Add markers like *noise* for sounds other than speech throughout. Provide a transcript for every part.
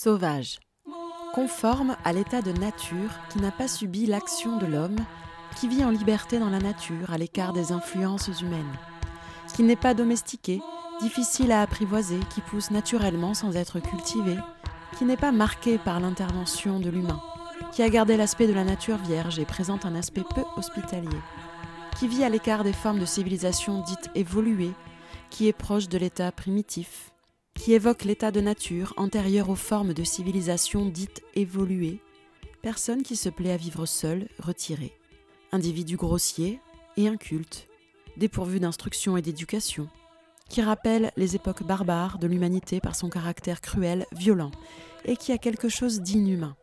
Sauvage. Conforme à l'état de nature qui n'a pas subi l'action de l'homme, qui vit en liberté dans la nature, à l'écart des influences humaines. Qui n'est pas domestiqué, difficile à apprivoiser, qui pousse naturellement sans être cultivé, qui n'est pas marqué par l'intervention de l'humain, qui a gardé l'aspect de la nature vierge et présente un aspect peu hospitalier, qui vit à l'écart des formes de civilisation dites évoluées, qui est proche de l'état primitif, qui évoque l'état de nature antérieur aux formes de civilisation dites évoluées, personne qui se plaît à vivre seul, retiré, individu grossier et inculte, dépourvu d'instruction et d'éducation, qui rappelle les époques barbares de l'humanité par son caractère cruel, violent, et qui a quelque chose d'inhumain,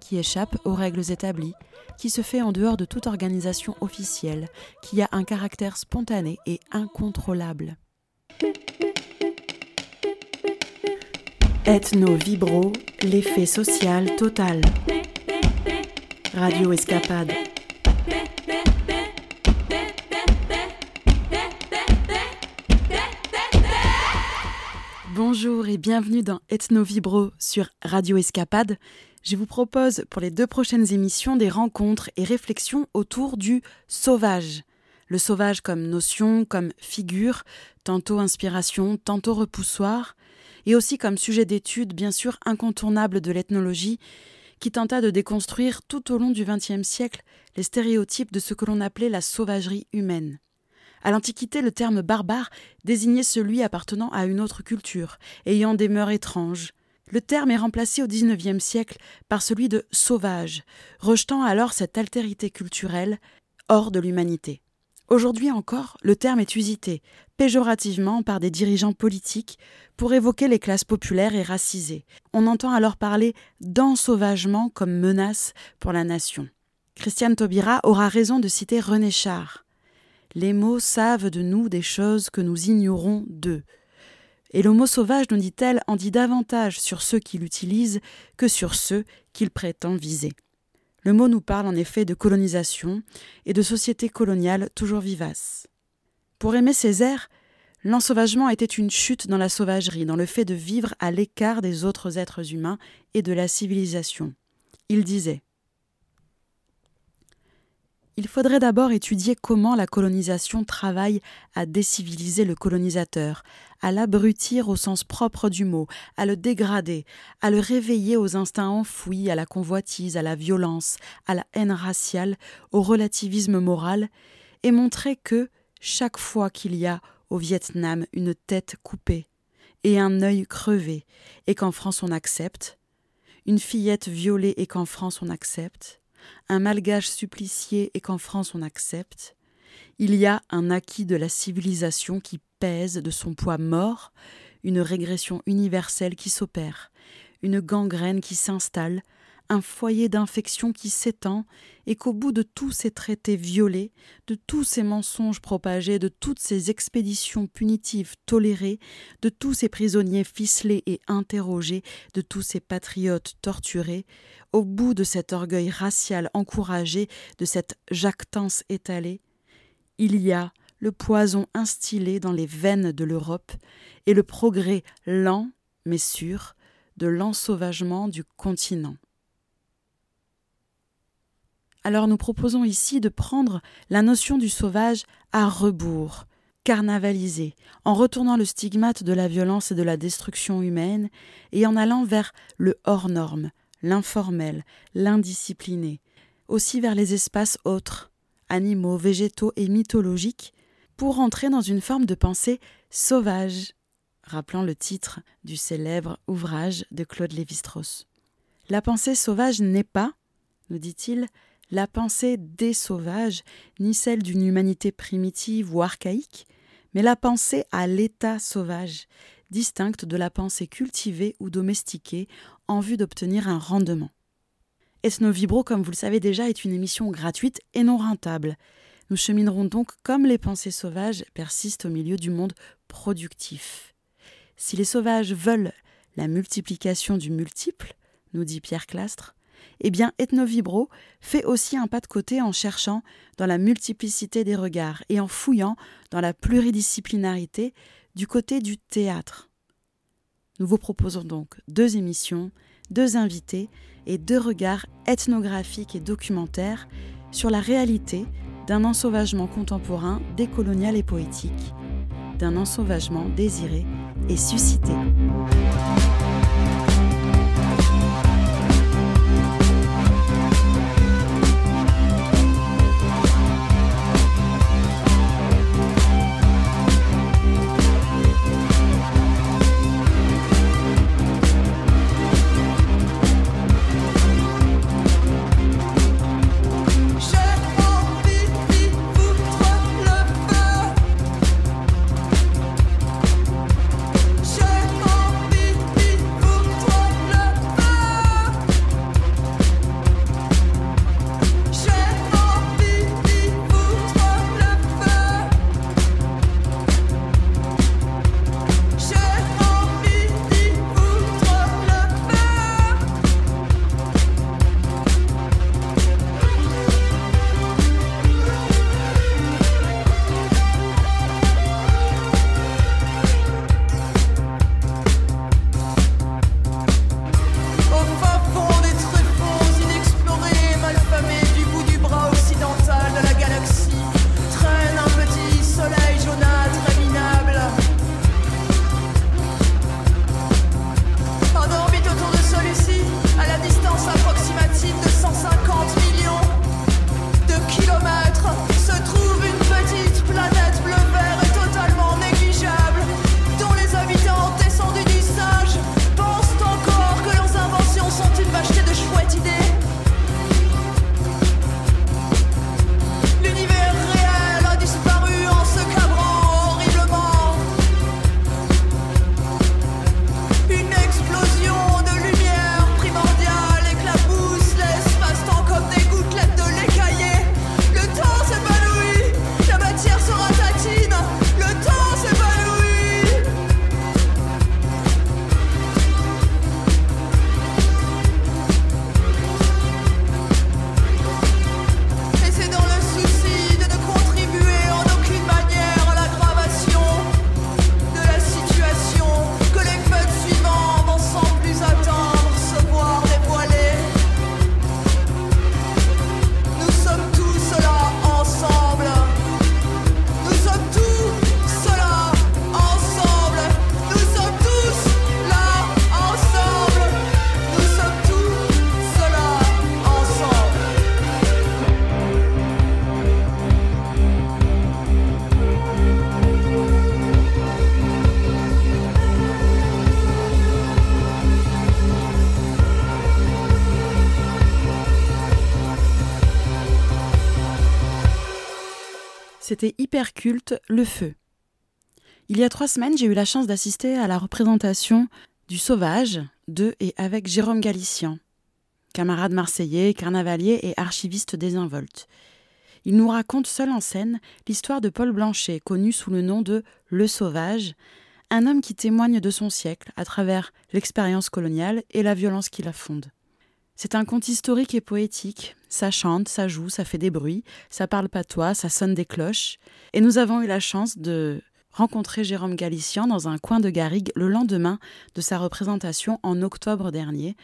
qui échappe aux règles établies, qui se fait en dehors de toute organisation officielle, qui a un caractère spontané et incontrôlable. Ethno Vibro, l'effet social total. Radio Escapade. Bonjour et bienvenue dans Ethno Vibro sur Radio Escapade. Je vous propose pour les deux prochaines émissions des rencontres et réflexions autour du sauvage. Le sauvage comme notion, comme figure, tantôt inspiration, tantôt repoussoir, et aussi comme sujet d'étude bien sûr incontournable de l'ethnologie, qui tenta de déconstruire tout au long du XXe siècle les stéréotypes de ce que l'on appelait la sauvagerie humaine. À l'Antiquité, le terme barbare désignait celui appartenant à une autre culture, ayant des mœurs étranges. Le terme est remplacé au XIXe siècle par celui de sauvage, rejetant alors cette altérité culturelle hors de l'humanité. Aujourd'hui encore, le terme est usité, péjorativement par des dirigeants politiques, pour évoquer les classes populaires et racisées. On entend alors parler d'ensauvagement comme menace pour la nation. Christiane Taubira aura raison de citer René Char. Les mots savent de nous des choses que nous ignorons d'eux. Et le mot sauvage, nous dit-elle, en dit davantage sur ceux qui l'utilisent que sur ceux qu'il prétend viser. Le mot nous parle en effet de colonisation et de société coloniale toujours vivace. Pour aimer Césaire, l'ensauvagement était une chute dans la sauvagerie, dans le fait de vivre à l'écart des autres êtres humains et de la civilisation. Il disait il faudrait d'abord étudier comment la colonisation travaille à déciviliser le colonisateur, à l'abrutir au sens propre du mot, à le dégrader, à le réveiller aux instincts enfouis, à la convoitise, à la violence, à la haine raciale, au relativisme moral, et montrer que, chaque fois qu'il y a au Vietnam une tête coupée et un œil crevé, et qu'en France on accepte, une fillette violée et qu'en France on accepte, un malgage supplicié et qu'en France on accepte, il y a un acquis de la civilisation qui pèse de son poids mort, une régression universelle qui s'opère, une gangrène qui s'installe, un foyer d'infection qui s'étend, et qu'au bout de tous ces traités violés, de tous ces mensonges propagés, de toutes ces expéditions punitives tolérées, de tous ces prisonniers ficelés et interrogés, de tous ces patriotes torturés, au bout de cet orgueil racial encouragé, de cette jactance étalée, il y a le poison instillé dans les veines de l'Europe et le progrès lent mais sûr de l'ensauvagement du continent. Alors nous proposons ici de prendre la notion du sauvage à rebours, carnavalisé, en retournant le stigmate de la violence et de la destruction humaine, et en allant vers le hors norme, l'informel, l'indiscipliné, aussi vers les espaces autres, animaux, végétaux et mythologiques, pour entrer dans une forme de pensée sauvage, rappelant le titre du célèbre ouvrage de Claude Lévi-Strauss. La pensée sauvage n'est pas, nous dit-il, la pensée des sauvages, ni celle d'une humanité primitive ou archaïque, mais la pensée à l'état sauvage, distincte de la pensée cultivée ou domestiquée en vue d'obtenir un rendement. Ethno Vibro, comme vous le savez déjà, est une émission gratuite et non rentable. Nous cheminerons donc comme les pensées sauvages persistent au milieu du monde productif. Si les sauvages veulent la multiplication du multiple, nous dit Pierre Clastre, eh bien Ethnovibro fait aussi un pas de côté en cherchant dans la multiplicité des regards et en fouillant dans la pluridisciplinarité du côté du théâtre. Nous vous proposons donc deux émissions, deux invités et deux regards ethnographiques et documentaires sur la réalité d'un ensauvagement contemporain décolonial et poétique, d'un ensauvagement désiré et suscité. Le Feu. Il y a trois semaines, j'ai eu la chance d'assister à la représentation du Sauvage de et avec Jérôme Galician, camarade marseillais, carnavalier et archiviste désinvolte. Il nous raconte seul en scène l'histoire de Paul Blanchet, connu sous le nom de Le Sauvage, un homme qui témoigne de son siècle à travers l'expérience coloniale et la violence qui la fonde. C'est un conte historique et poétique. Ça chante, ça joue, ça fait des bruits, ça parle patois, ça sonne des cloches. Et nous avons eu la chance de rencontrer Jérôme Galician dans un coin de Garrigue le lendemain de sa représentation en octobre dernier,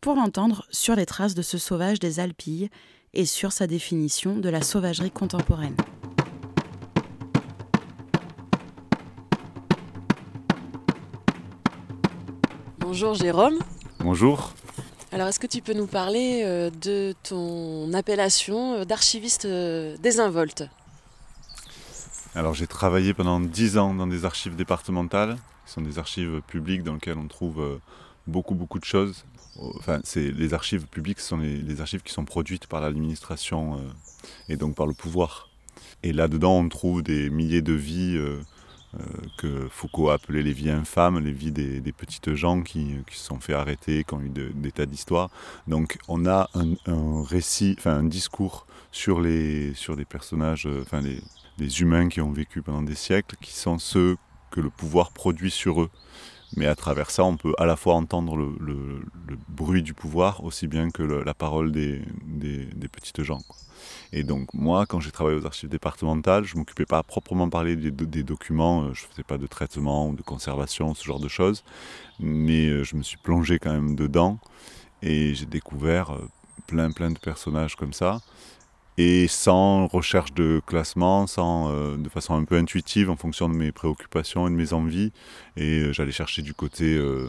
pour l'entendre sur les traces de ce sauvage des Alpilles et sur sa définition de la sauvagerie contemporaine. Bonjour Jérôme. Bonjour. Alors, est-ce que tu peux nous parler euh, de ton appellation euh, d'archiviste euh, désinvolte? Alors, j'ai travaillé pendant dix ans dans des archives départementales, qui sont des archives publiques dans lesquelles on trouve beaucoup, beaucoup de choses. Enfin, les archives publiques, ce sont les, archives qui sont produites par l'administration et donc par le pouvoir. Et là-dedans, on trouve des milliers de vies que Foucault a appelé les vies infâmes, les vies des, petites gens qui, se sont fait arrêter, qui ont eu des tas d'histoires. Donc on a un, récit, enfin un discours sur, les, sur des personnages, euh, enfin les, humains qui ont vécu pendant des siècles, qui sont ceux que le pouvoir produit sur eux. Mais à travers ça, on peut à la fois entendre le, bruit du pouvoir aussi bien que la parole des, des, petites gens. Et donc moi, quand j'ai travaillé aux archives départementales, je ne m'occupais pas à proprement parler des, documents, euh, je ne faisais pas de traitement ou de conservation, ce genre de choses, mais euh, je me suis plongé quand même dedans et j'ai découvert euh, plein plein de personnages comme ça et sans recherche de classement, sans, de façon un peu intuitive en fonction de mes préoccupations et de mes envies. Et j'allais chercher du côté de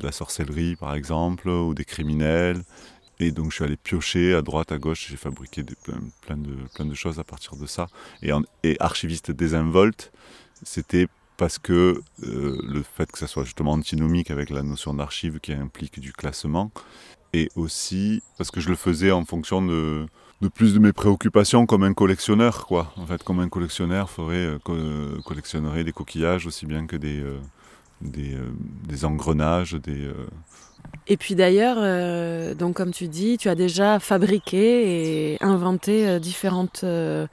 la sorcellerie par exemple, ou des criminels, et donc je suis allé piocher à droite, à gauche, j'ai fabriqué plein, de, plein de choses à partir de ça. Et, archiviste désinvolte, c'était parce que euh, le fait que ça soit justement antinomique avec la notion d'archive qui implique du classement, et aussi parce que je le faisais en fonction de, de plus de mes préoccupations comme un collectionneur, quoi. En fait, comme un collectionneur ferait, euh, collectionnerait des coquillages aussi bien que des, euh, des, des, engrenages, des, et puis d'ailleurs, euh, donc comme tu dis, tu as déjà fabriqué et inventé euh, différentes euh,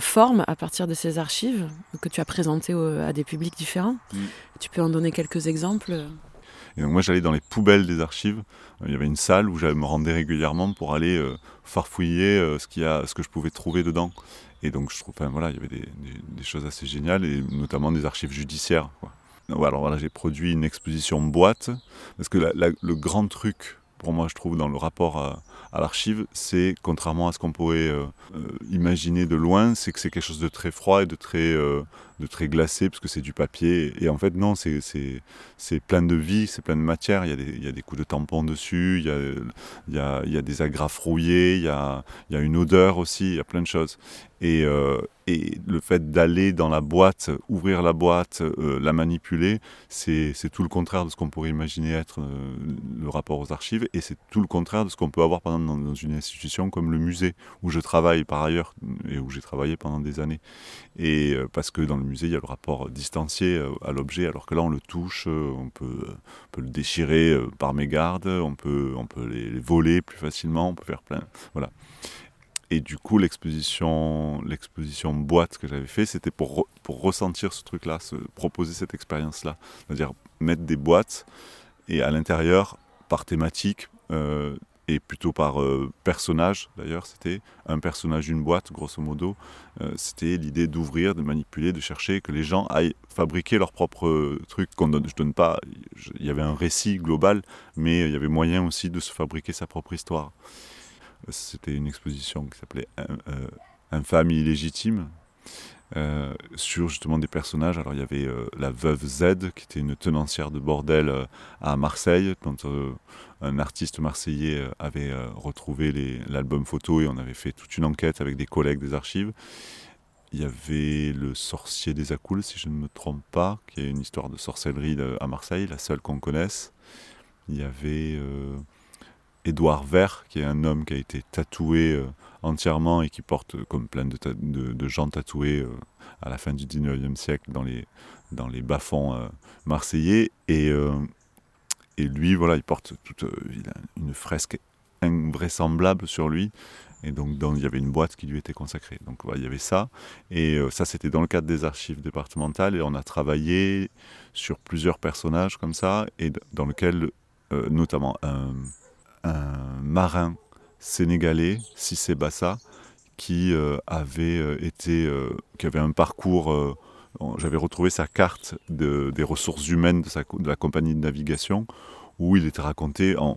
formes à partir de ces archives que tu as présentées à des publics différents. Mm. Tu peux en donner quelques exemples? Et donc moi j'allais dans les poubelles des archives. Il y avait une salle où je me rendais régulièrement pour aller farfouiller ce, qu'il a, ce que je pouvais trouver dedans. Et donc je trouve, enfin, voilà, il y avait des, des, choses assez géniales, et notamment des archives judiciaires. Quoi voilà, j'ai produit une exposition boîte, parce que le grand truc pour moi, je trouve, dans le rapport à, l'archive, c'est, contrairement à ce qu'on pourrait euh, euh, imaginer de loin, c'est que c'est quelque chose de très froid et de très, euh, de très glacé, parce que c'est du papier. Et en fait, non, c'est, plein de vie, c'est plein de matière. Il y, a des, il y a des coups de tampon dessus, il y a, il y a, il y a des agrafes rouillées, il y a, une odeur aussi, il y a plein de choses. Et, et le fait d'aller dans la boîte, ouvrir la boîte, la manipuler, c'est, tout le contraire de ce qu'on pourrait imaginer être le rapport aux archives et c'est tout le contraire de ce qu'on peut avoir pendant dans, une institution comme le musée où je travaille par ailleurs et où j'ai travaillé pendant des années. Et euh, parce que dans le musée, il y a le rapport distancié euh, à l'objet, alors que là, on le touche, euh, on peut, le déchirer par mégarde, on peut, on peut les, voler plus facilement, on peut faire plein. Voilà. Et du coup, l'exposition, l'exposition boîte que j'avais fait, c'était pour, pour ressentir ce truc-là, se proposer cette expérience-là. C'est-à-dire mettre des boîtes et à l'intérieur par thématique euh, et plutôt par euh, personnage d'ailleurs. C'était un personnage, une boîte, grosso modo. Euh, c'était l'idée d'ouvrir, de manipuler, de chercher, que les gens aillent fabriquer leur propre truc. Qu'on donne, donne pas. Il y avait un récit global, mais il y avait moyen aussi de se fabriquer sa propre histoire. C'était une exposition qui s'appelait Infâme illégitime, euh, sur justement des personnages. Alors il y avait euh, la veuve Z, qui était une tenancière de bordel euh, à Marseille, dont un artiste marseillais avait retrouvé l'album photo et on avait fait toute une enquête avec des collègues des archives. Il y avait le sorcier des Acoules, si je ne me trompe pas, qui est une histoire de sorcellerie à Marseille, la seule qu'on connaisse. Il y avait Édouard Vert, qui est un homme qui a été tatoué entièrement et qui porte comme plein de, gens tatoués euh, à la fin du 19e siècle dans les, dans les bas-fonds euh, marseillais. Et, euh, et lui, voilà, il porte toute une fresque invraisemblable sur lui. Et donc, il y avait une boîte qui lui était consacrée. Donc, voilà, il y avait ça. Et ça, c'était dans le cadre des archives départementales. Et on a travaillé sur plusieurs personnages comme ça, et dans lequel, notamment, un marin sénégalais, Sissé Bassa, qui euh, avait euh, euh, qui avait un parcours. J'avais retrouvé sa carte de, des ressources humaines de, sa, de, la compagnie de navigation, où il était raconté en,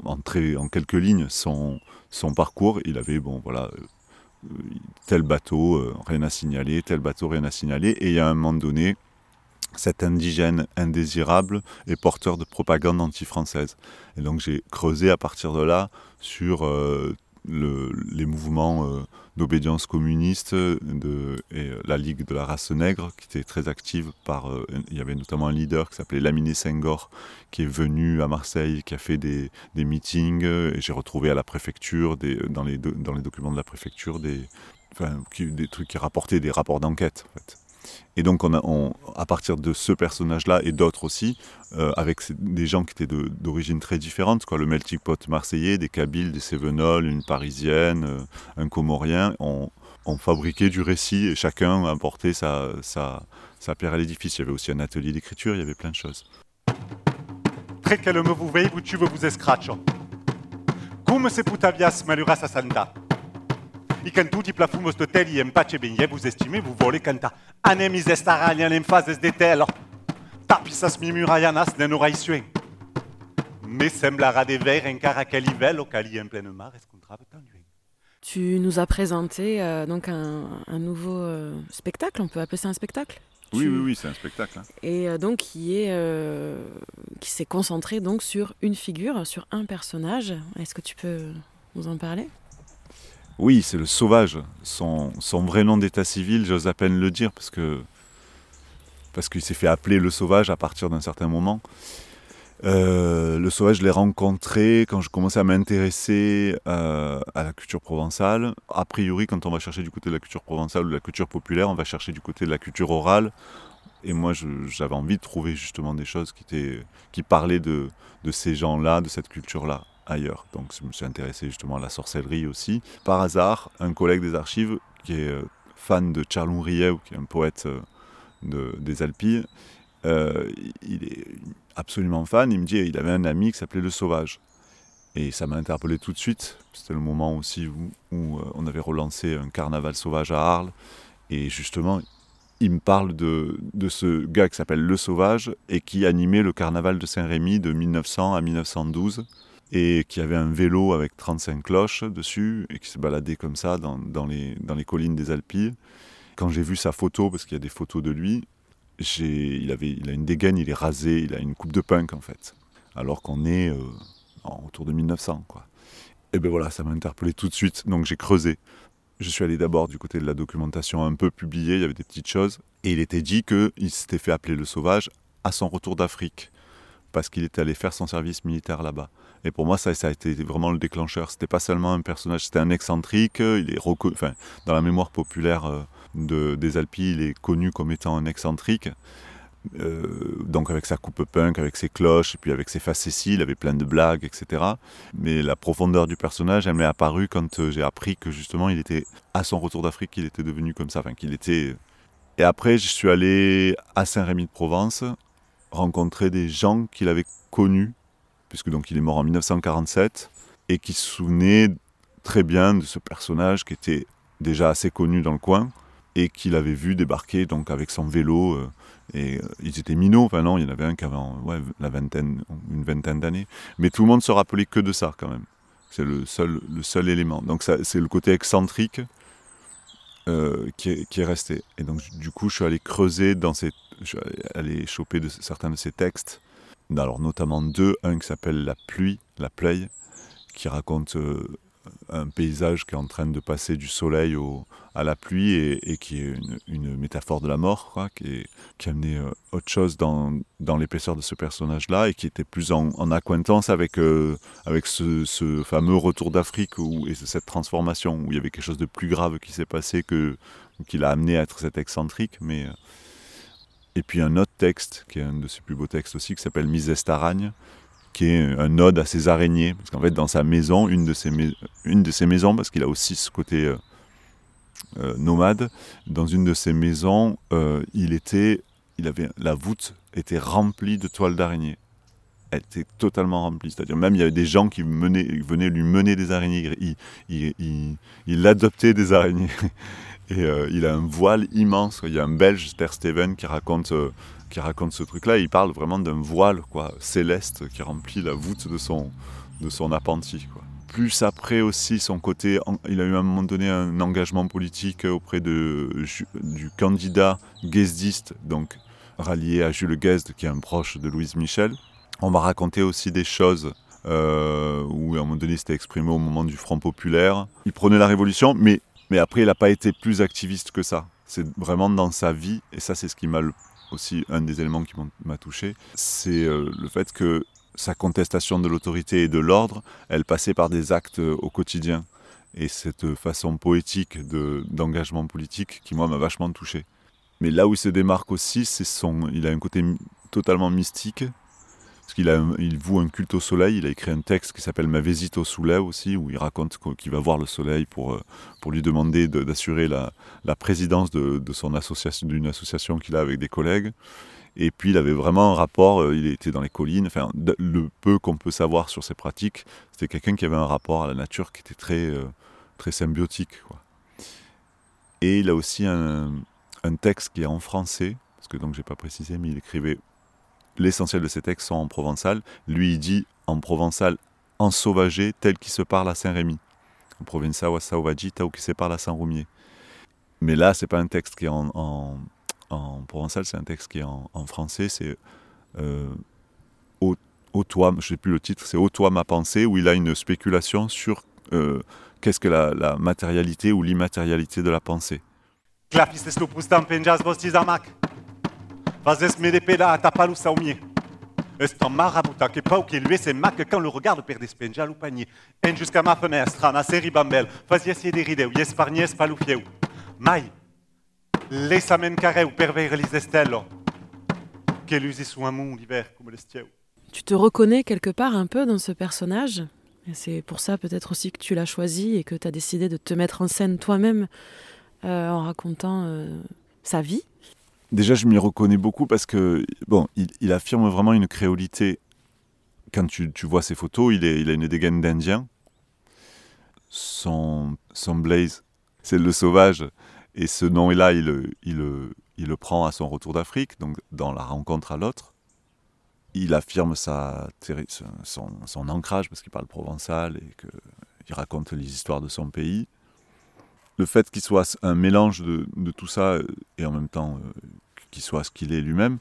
quelques lignes son, son parcours. Il avait, bon, voilà, tel bateau, rien à signaler, tel bateau, rien à signaler. Et à un moment donné, cet indigène indésirable est porteur de propagande anti-française. Et donc j'ai creusé à partir de là sur les mouvements euh, d'obédience communiste de, et euh, la Ligue de la race nègre qui était très active par euh, il y avait notamment un leader qui s'appelait Laminé Senghor qui est venu à Marseille qui a fait des, des meetings et j'ai retrouvé à la préfecture des, dans, les dans les documents de la préfecture des, enfin, des trucs qui rapportaient des rapports d'enquête. Et donc, on a, à partir de ce personnage-là et d'autres aussi, euh, avec des gens qui étaient d'origine très différente, quoi, le melting pot marseillais, des Kabyles, des Cévenols, une Parisienne, euh, un Comorien, ont, fabriqué du récit et chacun a apporté sa, sa, sa pierre à l'édifice. Il y avait aussi un atelier d'écriture, il y avait plein de choses. tre che me vous vei vous tuve vous. Come se putavias malura sa santa. I cantuti plafumos de teli en pace benye vous estimez vous volez canta. Anemis estaragnan en phases de telo. Tapisas mi murayanas den oraisuen. Me semblara de ver en cara au cali en pleine mar escontrave tan Tu nous as présenté euh, donc un, un nouveau euh, spectacle, on peut appeler ça un spectacle? Oui, oui, oui, c'est un spectacle. Hein. Et euh, donc qui est euh, qui s'est concentré donc sur une figure, sur un personnage. Est-ce que tu peux nous en parler? Oui, c'est le sauvage. Son, vrai nom d'état civil, j'ose à peine le dire parce qu'il s'est fait appeler le sauvage à partir d'un certain moment. Euh, le sauvage, je l'ai rencontré quand je commençais à m'intéresser euh, à la culture provençale. A priori, quand on va chercher du côté de la culture provençale ou de la culture populaire, on va chercher du côté de la culture orale. Et moi, j'avais envie de trouver justement des choses qui, étaient, parlaient de, de ces gens-là, de cette culture-là ailleurs. Donc je me suis intéressé justement à la sorcellerie aussi. Par hasard, un collègue des archives qui est euh, fan de Charles Rieu, qui est un poète de, des Alpilles, il est absolument fan. Il me dit il avait un ami qui s'appelait Le Sauvage. Et ça m'a interpellé tout de suite. C'était le moment aussi où, euh, on avait relancé un carnaval sauvage à Arles. Et justement, il me parle de, de ce gars qui s'appelle Le Sauvage et qui animait le carnaval de Saint-Rémy de 1900 à 1912 et qui avait un vélo avec 35 cloches dessus et qui se baladait comme ça dans, les, collines des Alpilles. Quand j'ai vu sa photo, parce qu'il y a des photos de lui, il, a une dégaine, il est rasé, il a une coupe de punk en fait. Alors qu'on est euh, autour de 1900. Quoi. Et ben voilà, ça m'a interpellé tout de suite, donc j'ai creusé. Je suis allé d'abord du côté de la documentation un peu publiée, il y avait des petites choses. Et il était dit qu'il s'était fait appeler le sauvage à son retour d'Afrique, parce qu'il était allé faire son service militaire là-bas. Et pour moi, ça, a été vraiment le déclencheur. C'était pas seulement un personnage, c'était un excentrique. Il est enfin, dans la mémoire populaire euh, de, des Alpilles, il est connu comme étant un excentrique. Euh, donc avec sa coupe punk, avec ses cloches, et puis avec ses facéties, il avait plein de blagues, etc. Mais la profondeur du personnage, elle m'est apparue quand euh, j'ai appris que justement il était à son retour d'Afrique, qu'il était devenu comme ça, enfin qu'il était. Et après, je suis allé à Saint-Rémy de Provence rencontrer des gens qu'il avait connus, puisque donc il est mort en 1947, et qui se souvenaient très bien de ce personnage qui était déjà assez connu dans le coin, et qu'il avait vu débarquer donc avec son vélo. Euh, et euh, ils étaient minots, enfin il y en avait un qui avait une vingtaine d'années. Mais tout le monde se rappelait que de ça quand même. C'est le seul, le élément. Donc c'est le côté excentrique euh, qui, est, resté. Et donc du coup, je suis allé creuser dans ces, je suis allé choper certains de ces textes. Alors notamment deux, un qui s'appelle La pluie, La pluie, qui raconte un paysage qui est en train de passer du soleil à la pluie et, qui est une, métaphore de la mort, qui, qui amenait euh, autre chose dans, l'épaisseur de ce personnage-là et qui était plus en, en acquaintance avec, euh, ce, fameux retour d'Afrique et cette transformation où il y avait quelque chose de plus grave qui s'est passé que qui l'a amené à être cet excentrique. Mais, euh, et puis un autre texte, qui est un de ses plus beaux textes aussi, qui s'appelle Misestaragne, qui est un ode à ses araignées. Parce qu'en fait, dans sa maison, une de ses, une de ses maisons, parce qu'il a aussi ce côté euh, euh, nomade, dans une de ses maisons, euh, il était, il avait, la voûte était remplie de toiles d'araignées. Elle était totalement remplie. C'est-à-dire, même il y avait des gens qui venaient lui mener des araignées. Il, il, il, il adoptait des araignées. *laughs* Et il a un voile immense. Il y a un Belge, Ter Steven, qui raconte qui raconte ce truc-là. Il parle vraiment d'un voile céleste qui remplit la voûte de son, de son appentis. Plus après aussi son côté, il a eu à un moment donné un engagement politique auprès de, du candidat guesdiste, donc rallié à Jules Guesde, qui est un proche de Louise Michel. On va raconter aussi des choses euh, où à un moment donné c'était exprimé au moment du Front Populaire. Il prenait la Révolution, mais, mais après il n'a pas été plus activiste que ça. C'est vraiment dans sa vie, et ça c'est ce qui m'a aussi un des éléments qui m'a touché, c'est euh, le fait que sa contestation de l'autorité et de l'ordre, elle passait par des actes euh, au quotidien. Et cette façon poétique d'engagement politique qui, moi, m'a vachement touché. Mais là où il se démarque aussi, c'est son, il a un côté totalement mystique, parce qu'il il voue un culte au soleil. Il a écrit un texte qui s'appelle Ma visite au soleil aussi, où il raconte qu'il va voir le soleil pour, euh, pour lui demander d'assurer la, la, présidence de, son association, d'une association qu'il a avec des collègues. Et puis il avait vraiment un rapport, euh, il était dans les collines, enfin le peu qu'on peut savoir sur ses pratiques, c'était quelqu'un qui avait un rapport à la nature qui était très, euh, très symbiotique. Et il a aussi un, un, texte qui est en français, parce que donc j'ai pas précisé, mais il écrivait l'essentiel de ses textes sont en provençal. Lui il dit en provençal ensauvagé tel qu'il se parle à Saint-Rémy. En provençal, sauvaggi tel qu'il se parle à Saint-Roumier. Mais là, c'est pas un texte qui est en, en, en provençal, c'est un texte qui est en, en français, c'est euh, au, au, toi, je sais plus le titre, c'est Au toi ma pensée, où il a une spéculation sur euh, qu'est-ce que la, la, matérialité ou l'immatérialité de la pensée. Est un marabouta que pas qui lui c'est mac quand le regard perd spenjal ou panier. En jusqu'à ma fenêtre, ma série bambelle, faisait essayer des rideaux, yes parnies paloufieu. Mai, Lesamen carré ou pervers les estello. Quel usé sous un monde l'hiver comme l'estieu. Tu te reconnais quelque part un peu dans ce personnage? Et c'est pour ça peut-être aussi que tu l'as choisi et que tu as décidé de te mettre en scène toi-même euh, en racontant euh, sa vie? Déjà, je m'y reconnais beaucoup parce que bon, il, affirme vraiment une créolité. Quand tu, vois ses photos, il, a une dégaine d'Indien. Son, blaze, c'est le sauvage. Et ce nom-là, il, le prend à son retour d'Afrique, donc dans la rencontre à l'autre. Il affirme son, ancrage, parce qu'il parle provençal et qu'il raconte les histoires de son pays. Le fait qu'il soit un mélange de, tout ça et en même temps euh, qu'il soit ce qu'il est lui-même,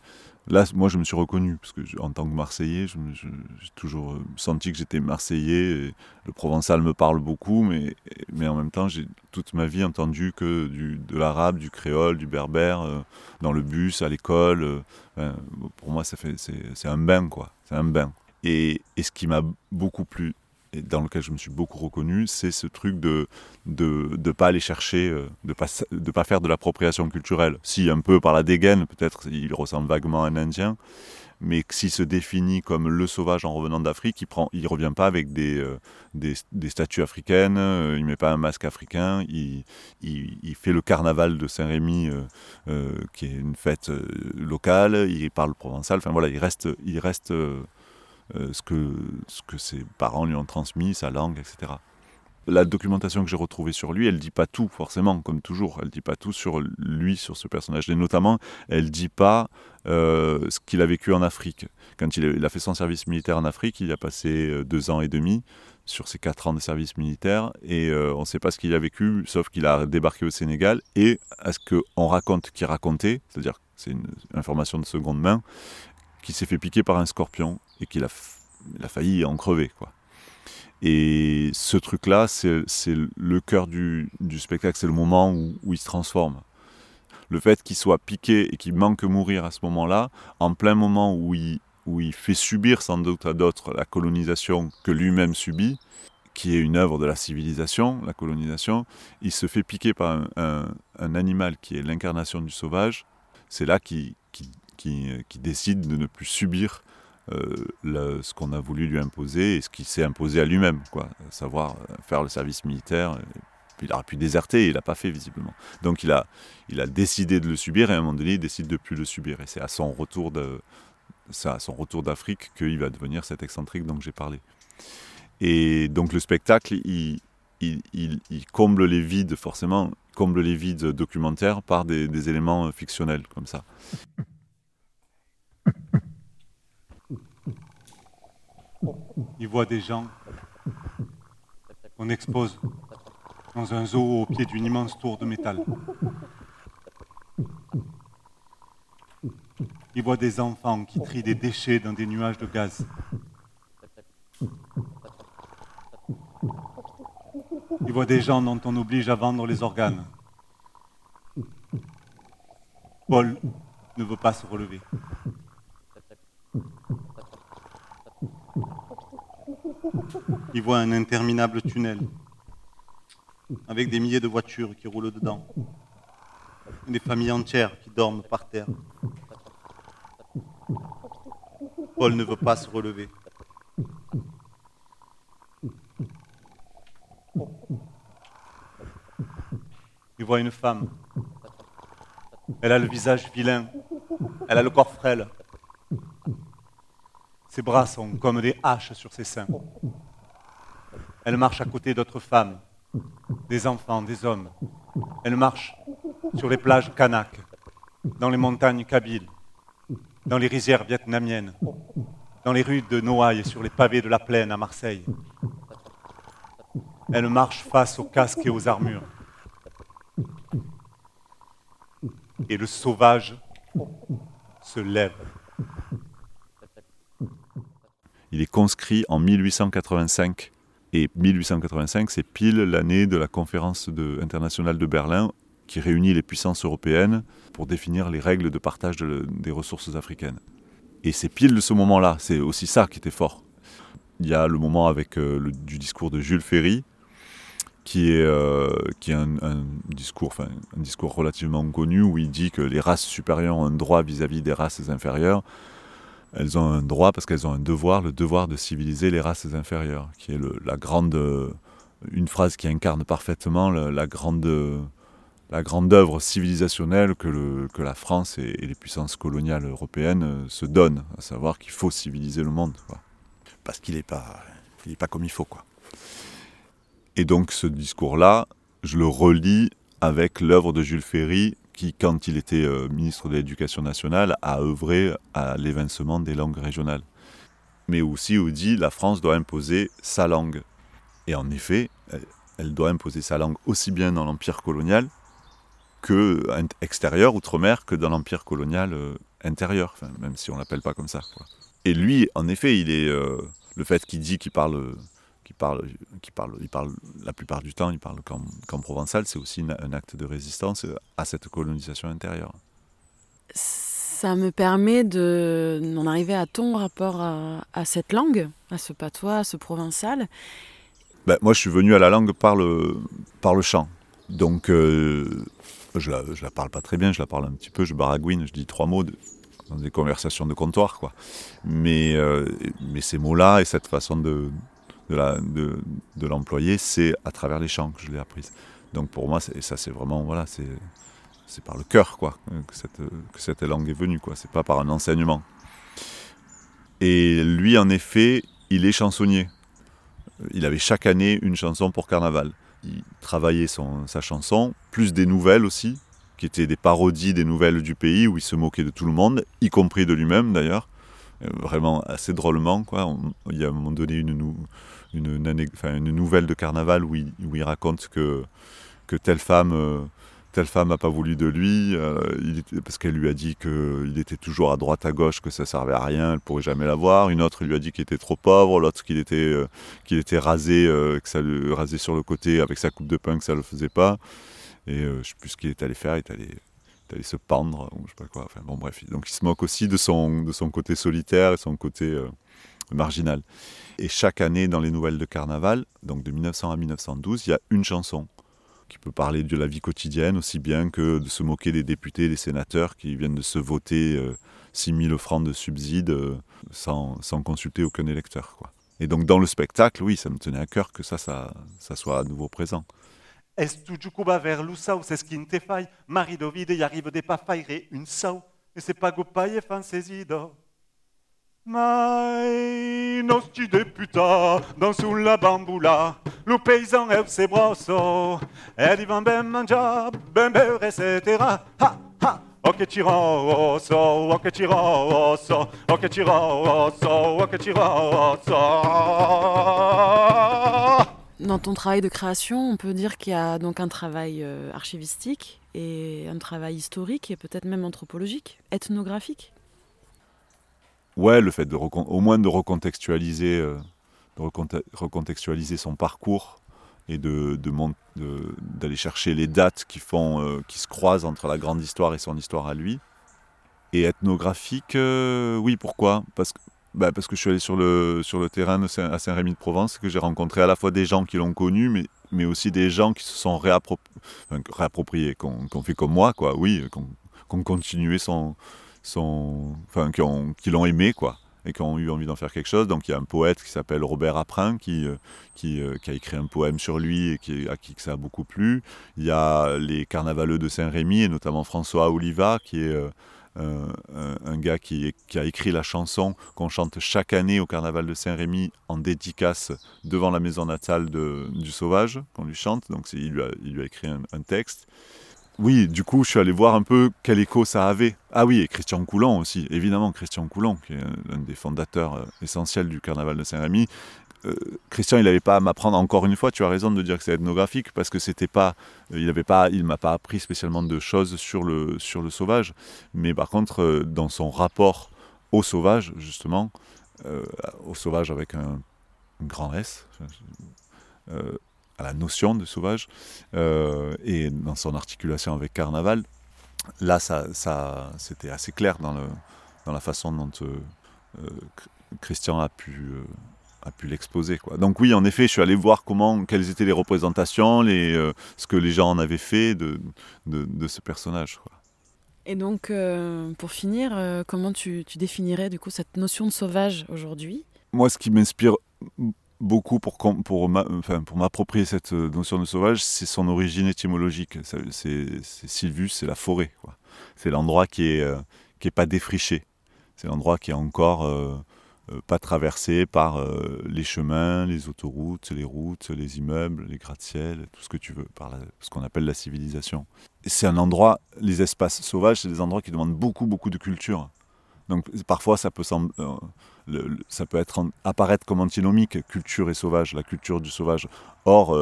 là, moi, je me suis reconnu, parce que en tant que Marseillais, j'ai toujours senti que j'étais Marseillais. Et le provençal me parle beaucoup, mais, mais en même temps, j'ai toute ma vie entendu que du, de l'arabe, du créole, du berbère, euh, dans le bus, à l'école. Euh, pour moi, c'est un bain, quoi. C'est un bain. Et, et ce qui m'a beaucoup plu et dans lequel je me suis beaucoup reconnu, c'est ce truc de de ne pas aller chercher, euh, de pas de pas faire de l'appropriation culturelle. Si un peu par la dégaine, peut-être il ressemble vaguement à un Indien, mais s'il se définit comme le sauvage en revenant d'Afrique, il prend, il revient pas avec des euh, des, statues africaines, euh, il met pas un masque africain, il, il, fait le carnaval de Saint-Rémy, euh, qui est une fête locale, il parle provençal. Enfin voilà, il reste, il reste ce, que, ce que ses parents lui ont transmis, sa langue, etc. La documentation que j'ai retrouvée sur lui, elle dit pas tout forcément, comme toujours. Elle dit pas tout sur lui, sur ce personnage. Et notamment, elle dit pas euh, ce qu'il a vécu en Afrique. Quand il a, fait son service militaire en Afrique, il a passé euh, deux ans et demi sur ses quatre ans de service militaire et euh, on ne sait pas ce qu'il a vécu, sauf qu'il a débarqué au Sénégal et à ce qu'on raconte qu'il racontait, c'est-à-dire c'est une information de seconde main, qu'il s'est fait piquer par un scorpion et qu'il a, il a failli en crever. Quoi. Et ce truc-là, c'est le cœur du, spectacle, c'est le moment où, il se transforme. Le fait qu'il soit piqué et qu'il manque mourir à ce moment-là, en plein moment où il, fait subir sans doute à d'autres la colonisation que lui-même subit, qui est une œuvre de la civilisation, la colonisation, il se fait piquer par un, animal qui est l'incarnation du sauvage. C'est là qu'il qui, qui, décide de ne plus subir euh, le, ce qu'on a voulu lui imposer et ce qui s'est imposé à lui-même, savoir euh, faire le service militaire. Puis il aurait pu déserter, il l'a pas fait visiblement. Donc il a, il a décidé de le subir et à un moment donné, il décide de plus le subir. Et c'est à son retour de, à son retour d'Afrique qu'il va devenir cet excentrique dont j'ai parlé. Et donc le spectacle, il, comble les vides, forcément, comble les vides documentaires par des éléments fictionnels comme ça. *laughs* Il voit des gens qu'on expose dans un zoo au pied d'une immense tour de métal. Il voit des enfants qui trient des déchets dans des nuages de gaz. Il voit des gens dont on oblige à vendre les organes. Paul ne veut pas se relever. Il voit un interminable tunnel avec des milliers de voitures qui roulent dedans, des familles entières qui dorment par terre. Paul ne veut pas se relever. Il voit une femme. Elle a le visage vilain. Elle a le corps frêle. Ses bras sont comme des haches sur ses seins. Elle marche à côté d'autres femmes, des enfants, des hommes. Elle marche sur les plages kanak, dans les montagnes kabyles, dans les rizières vietnamiennes, dans les rues de Noailles et sur les pavés de la plaine à Marseille. Elle marche face aux casques et aux armures. Et le sauvage se lève. Il est conscrit en 1885. Et 1885, c'est pile l'année de la conférence internationale de Berlin qui réunit les puissances européennes pour définir les règles de partage des ressources africaines. Et c'est pile de ce moment-là, c'est aussi ça qui était fort. Il y a le moment avec euh, le, du discours de Jules Ferry, qui est, euh, qui est un, discours, un discours relativement connu où il dit que les races supérieures ont un droit vis-à-vis des races inférieures. Elles ont un droit parce qu'elles ont un devoir, le devoir de civiliser les races inférieures, qui est la grande, une phrase qui incarne parfaitement la, grande, la grande œuvre civilisationnelle que, le, que la France et, les puissances coloniales européennes se donnent, à savoir qu'il faut civiliser le monde, parce qu'il n'est pas, il pas comme il faut, quoi. Et donc ce discours-là, je le relis avec l'œuvre de Jules Ferry, qui, quand il était euh, ministre de l'Éducation nationale, a œuvré à l'évincement des langues régionales. Mais aussi où dit la France doit imposer sa langue. Et en effet, elle doit imposer sa langue aussi bien dans l'empire colonial que extérieur, outre-mer, que dans l'empire colonial euh, intérieur, même si on l'appelle pas comme ça. Et lui, en effet, il est euh, le fait qu'il dit qu'il parle qui parle, qui parle, il parle la plupart du temps, il parle qu'en provençal, c'est aussi un acte de résistance à cette colonisation intérieure. Ça me permet d'en arriver à ton rapport à, cette langue, à ce patois, à ce provençal. Ben, moi, je suis venu à la langue par le, par le chant. Donc, euh, je la, la parle pas très bien, je la parle un petit peu, je baragouine, je dis trois mots dans des conversations de comptoir, quoi. Mais, euh, mais ces mots-là et cette façon de, de, de, l'employer, c'est à travers les chants que je l'ai apprise. Donc pour moi, ça c'est vraiment, voilà, c'est, par le cœur quoi, que, cette, que cette langue est venue, quoi. c'est pas par un enseignement. Et lui, en effet, il est chansonnier. Il avait chaque année une chanson pour carnaval. Il travaillait sa chanson, plus des nouvelles aussi, qui étaient des parodies des nouvelles du pays, où il se moquait de tout le monde, y compris de lui-même d'ailleurs, euh, vraiment assez drôlement. Quoi. il y a un moment donné une, une, nouvelle de carnaval où il, il raconte que, telle femme euh, telle femme n'a pas voulu de lui euh, il parce qu'elle lui a dit qu'il était toujours à droite à gauche que ça servait à rien elle pourrait jamais l'avoir une autre lui a dit qu'il était trop pauvre l'autre qu'il était euh, qu'il était rasé que ça sur le côté avec sa coupe de pain que ça le faisait pas. Et je sais plus ce qu'il est allé faire il est allé, allé se pendre je sais pas quoi. Enfin bon bref. Donc il se moque aussi de son de son côté solitaire et son côté marginal et chaque année, dans les nouvelles de carnaval, donc de 1900 à 1912, il y a une chanson qui peut parler de la vie quotidienne aussi bien que de se moquer des députés, des sénateurs qui viennent de se voter euh, 6 000 francs de subsides euh, sans, sans, consulter aucun électeur. Et donc dans le spectacle, oui, ça me tenait à cœur que ça, ça, ça soit à nouveau présent. Qui te des pas une sao, et c'est Mai nostri deputati dans sous la bamboula, le paysan e ses brosso, e di van ben mangiare, ben bere, etc. Ha, ha! Rosso, oh che ci rosso, oh che ci rosso, oh che ci rosso. Dans ton travail de création, on peut dire qu'il y a donc un travail euh, archivistique et un travail historique et peut-être même anthropologique, ethnographique ouais, le fait de au moins de recontextualiser, euh, de recontextualiser son parcours et de, d'aller chercher les dates qui font, euh, qui se croisent entre la grande histoire et son histoire à lui. Et ethnographique, euh, oui, pourquoi? Parce que bah parce que je suis allé sur le, sur le terrain à Saint-Rémy-de-Provence, que j'ai rencontré à la fois des gens qui l'ont connu, mais, mais aussi des gens qui se sont réappropriés, qu'on ont fait comme moi, quoi, oui, qu'on ont continué son, sont, enfin, qui, ont, qui l'ont aimé, quoi, et qui ont eu envie d'en faire quelque chose. Donc il y a un poète qui s'appelle Robert Aprin qui, euh, qui, euh, qui, a écrit un poème sur lui et qui, à qui ça a beaucoup plu. Il y a les carnavaleux de Saint-Rémy, et notamment François Oliva, qui est euh, un gars qui, qui, a écrit la chanson qu'on chante chaque année au carnaval de Saint-Rémy en dédicace devant la maison natale de, du sauvage, qu'on lui chante. Donc il lui, a, il lui a écrit un, texte. Oui, du coup, je suis allé voir un peu quel écho ça avait. Ah oui, et Christian Coulon aussi, évidemment, Christian Coulon, qui est l'un des fondateurs essentiels du carnaval de Saint-Rémy, euh, Christian, il n'avait pas m'apprendre encore une fois. Tu as raison de dire que c'est ethnographique parce que c'était pas, il avait pas, il m'a pas appris spécialement de choses sur le sauvage. Mais par contre, euh, dans son rapport au sauvage, justement, euh, au sauvage avec un, grand S, à la notion de sauvage, et dans son articulation avec Carnaval, là, ça, ça c'était assez clair dans le dans la façon dont Christian a pu a pu l'exposer. Quoi. Donc oui, en effet, je suis allé voir comment, quelles étaient les représentations, les, euh, ce que les gens en avaient fait de, de, ce personnage. Quoi. Et donc, euh, pour finir, euh, comment tu, tu, définirais du coup cette notion de sauvage aujourd'hui? Moi, ce qui m'inspire beaucoup pour, pour, enfin, pour m'approprier cette notion de sauvage, c'est son origine étymologique. C'est Sylvus, c'est la forêt. C'est l'endroit qui est, qui est pas défriché. C'est l'endroit qui est encore euh, pas traversé par euh, les chemins, les autoroutes, les routes, les immeubles, les gratte-ciel, tout ce que tu veux, par ce qu'on appelle la civilisation. C'est un endroit, les espaces sauvages, c'est des endroits qui demandent beaucoup, beaucoup de culture. Donc parfois, ça peut, euh, ça peut être apparaître comme antinomique, culture et sauvage, la culture du sauvage. Or,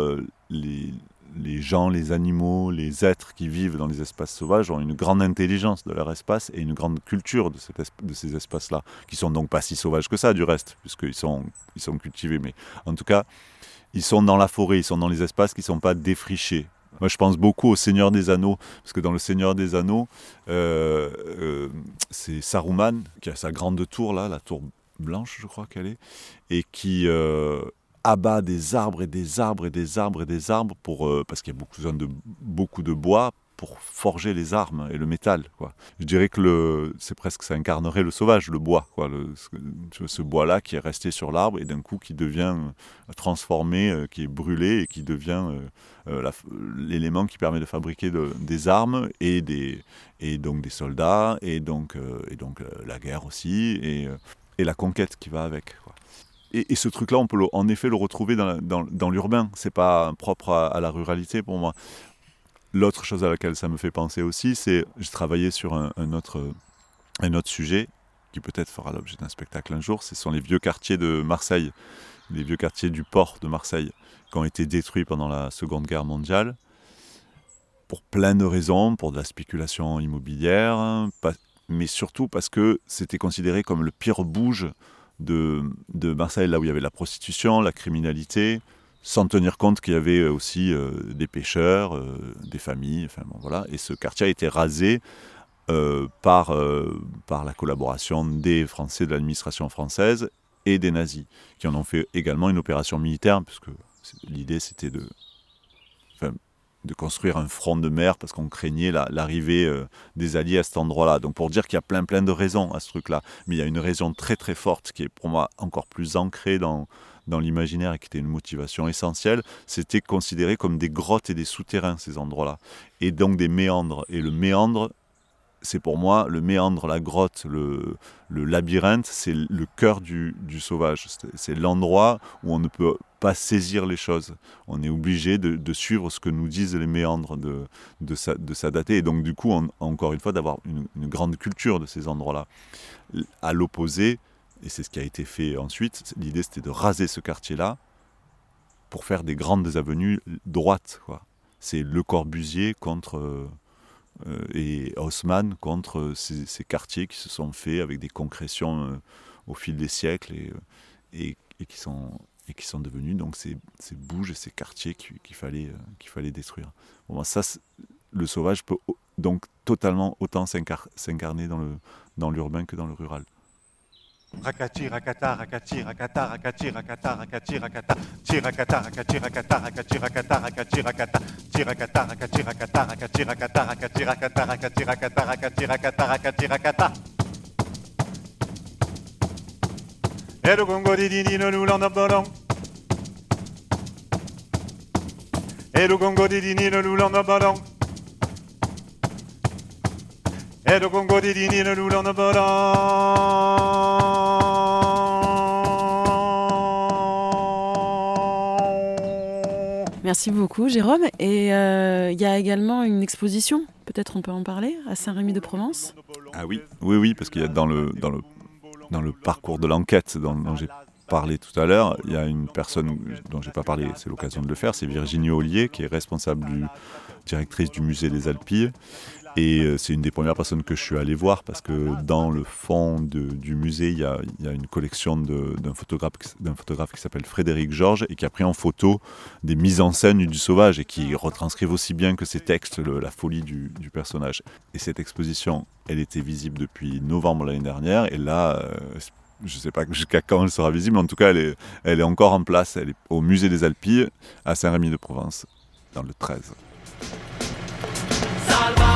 les, les gens, les animaux, les êtres qui vivent dans les espaces sauvages ont une grande intelligence de leur espace et une grande culture de, de ces espaces-là, qui sont donc pas si sauvages que ça du reste, puisqu'ils sont, ils sont cultivés. Mais en tout cas, ils sont dans la forêt, ils sont dans les espaces qui ne sont pas défrichés. Moi, je pense beaucoup au Seigneur des Anneaux, parce que dans le Seigneur des Anneaux, euh, euh, c'est Saruman qui a sa grande tour là, la tour blanche, je crois qu'elle est, et qui, euh, abat des arbres et des arbres et des arbres et des arbres pour, euh, parce qu'il y a beaucoup, de, beaucoup de bois pour forger les armes et le métal. Quoi. Je dirais que c'est presque ça incarnerait le sauvage, le bois, quoi, ce, bois-là qui est resté sur l'arbre et d'un coup qui devient euh, transformé, qui est brûlé et qui devient l'élément qui permet de fabriquer des armes et, des, et donc des soldats et donc, et donc la guerre aussi et la conquête qui va avec. Et, ce truc-là, on peut en effet le retrouver dans, dans, dans l'urbain. C'est pas propre à, la ruralité pour moi. L'autre chose à laquelle ça me fait penser aussi, c'est j'ai travaillé sur un, autre, un autre sujet qui peut-être fera l'objet d'un spectacle un jour. Ce sont les vieux quartiers de Marseille, les vieux quartiers du port de Marseille, qui ont été détruits pendant la Seconde Guerre mondiale pour plein de raisons, pour de la spéculation immobilière, mais surtout parce que c'était considéré comme le pire bouge de, Marseille, là où il y avait la prostitution, la criminalité, sans tenir compte qu'il y avait aussi euh, des pêcheurs, euh, des familles, enfin bon, voilà. Et ce quartier a été rasé euh, par, par la collaboration des Français de l'administration française et des nazis, qui en ont fait également une opération militaire, puisque l'idée c'était de, de construire un front de mer parce qu'on craignait l'arrivée euh, des Alliés à cet endroit-là. Donc pour dire qu'il y a plein plein de raisons à ce truc-là, mais il y a une raison très très forte qui est pour moi encore plus ancrée dans, dans l'imaginaire et qui était une motivation essentielle, c'était considéré comme des grottes et des souterrains ces endroits-là, et donc des méandres. Et le méandre, c'est pour moi le méandre, la grotte, le, labyrinthe, c'est le cœur du, sauvage. C'est l'endroit où on ne peut pas saisir les choses. On est obligé de, suivre ce que nous disent les méandres, de, de, s'adapter. Et donc, du coup, encore une fois, d'avoir une, grande culture de ces endroits-là. À l'opposé, et c'est ce qui a été fait ensuite, l'idée c'était de raser ce quartier-là pour faire des grandes avenues droites. C'est Le Corbusier contre. Euh, et Haussmann contre ces, quartiers qui se sont faits avec des concrétions euh, au fil des siècles et, euh, et, qui, sont, et qui sont devenus donc ces, ces bouges ces quartiers qu'il fallait, fallait détruire. Ça, le sauvage peut donc totalement autant s'incarner dans l'urbain dans que dans le rural. Ero gongo di di no nulo no bolong Ero gongo di di no nulo no bolong E do Congo di dini le loulan de Merci beaucoup, Jérôme. Et euh, il y a également une exposition, peut-être on peut en parler, à Saint-Rémy-de-Provence? Ah oui, oui, oui, parce qu'il y a dans le, dans le, dans le parcours de l'enquête dont, j'ai parlé tout à l'heure, il y a une personne dont j'ai pas parlé, c'est l'occasion de le faire, c'est Virginie Ollier, qui est responsable du, directrice du musée des Alpilles. Et euh, c'est une des premières personnes que je suis allé voir parce que dans le fond du musée, il y a, une collection d'un photographe, photographe qui s'appelle Frédéric Georges et qui a pris en photo des mises en scène du sauvage et qui retranscrivent aussi bien que ses textes la folie du, personnage. Et cette exposition, elle était visible depuis novembre l'année dernière et là, euh, je ne sais pas jusqu'à quand elle sera visible, mais en tout cas, elle est, elle est encore en place. Elle est au musée des Alpilles à Saint-Rémy-de-Provence, dans le 13. Messi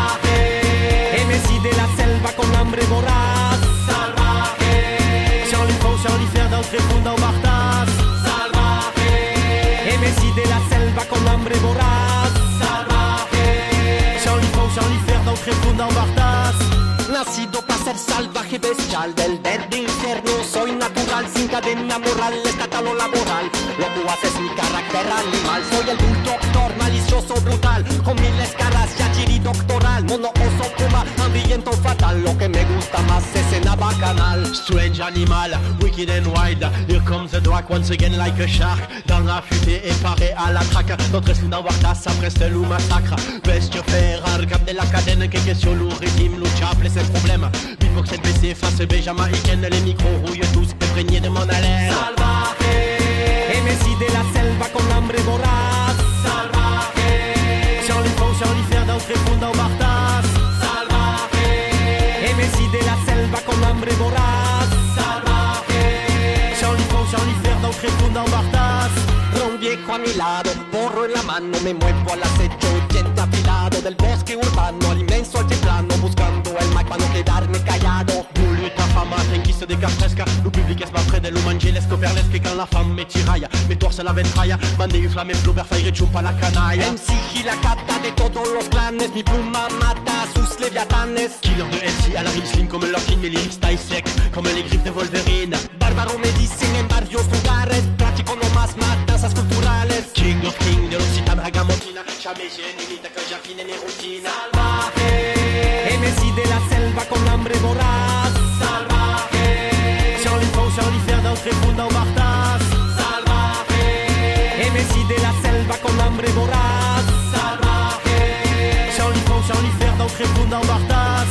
Nacido para ser salvaje bestial del verde infierno. Soy natural sin cadena moral, estatal o laboral. Lo que hace es mi carácter animal. Soy el doctor malicioso brutal Con mil escalas ya chiri doctoral. Mono oso puma, hambriento fatal Lo que me gusta bacanal Strange animal, wicked and wild. Here comes the drac once again like a shark Dans la futaie et paré à la traque. Notre estime d'avoir tasse après ce loup massacre. Cap de la cadena Que question lourd, régime, luchable, c'est le problème Beatbox LBC, face B jamaïcaine Les micros rouillent tous, imprégnés de mon haleine Salvaje. Messi de la selva con hambre voraz Salvaje. Jean-Luc Font, Jean-Luc Fer dans le hambre voraz Salvaje. Jean-Luc Font, Jean-Luc Fer dans le tréfonds Bartas Un viejo a mi lado, porro en la mano, me muevo al acecho, diente afilado del bosque urbano al inmenso altiplano, buscando el mic para no quedarme callado. Se décarte presque, le public est pas près de l'umangelesco perlesque quand la femme me tiraille, me torce la ventraille, mande un flamme, flauber, faire chumpa la canaille. MC Gilacata de todos los clanes, mi pluma mata sus leviatanes. Killer de MC à la rime slim comme leur king, mes lyrics taille sec, comme les griffes de Wolverine. Bárbaro medicine en varios lugares, practico nomás matanzas culturales. King of King de l'Occitane Ragamuffina, jamais j'ai ni que j'affine ni Bartas. Salvaje, Messi de la selva con hambre voraz. Salvaje, Jean-Luc Font, Jean-Luc Fer dans le tréfonds Bartas.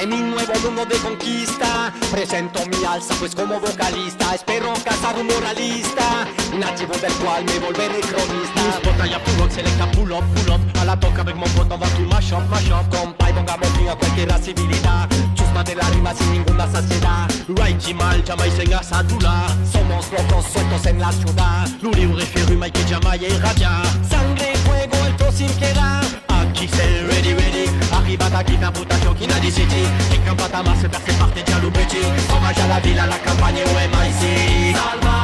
En mi nuevo mundo de conquista Presento mi alza pues como vocalista Espero cazar un moralista Nativo del cual me volveré cronista Mis botalla pull up, selecta pull up, pull up A la toca avec mon pote on va tout mash up, mash up. Compa y pongamos fin a cualquier civilidad Chusma de la rima sin ninguna saciedad Right mal, jamás en asadula Somos locos sueltos en la ciudad Luri refiero y que llama y rabia Sangre, fuego, el flow sin piedad Aquí c'est ready, ready. Arrivata qui fait putation qui n'a dit city. Et quand pas ta masse percé par tes dialogues petits Hommage à la ville, à la campagne MIC Salvaje Et Messi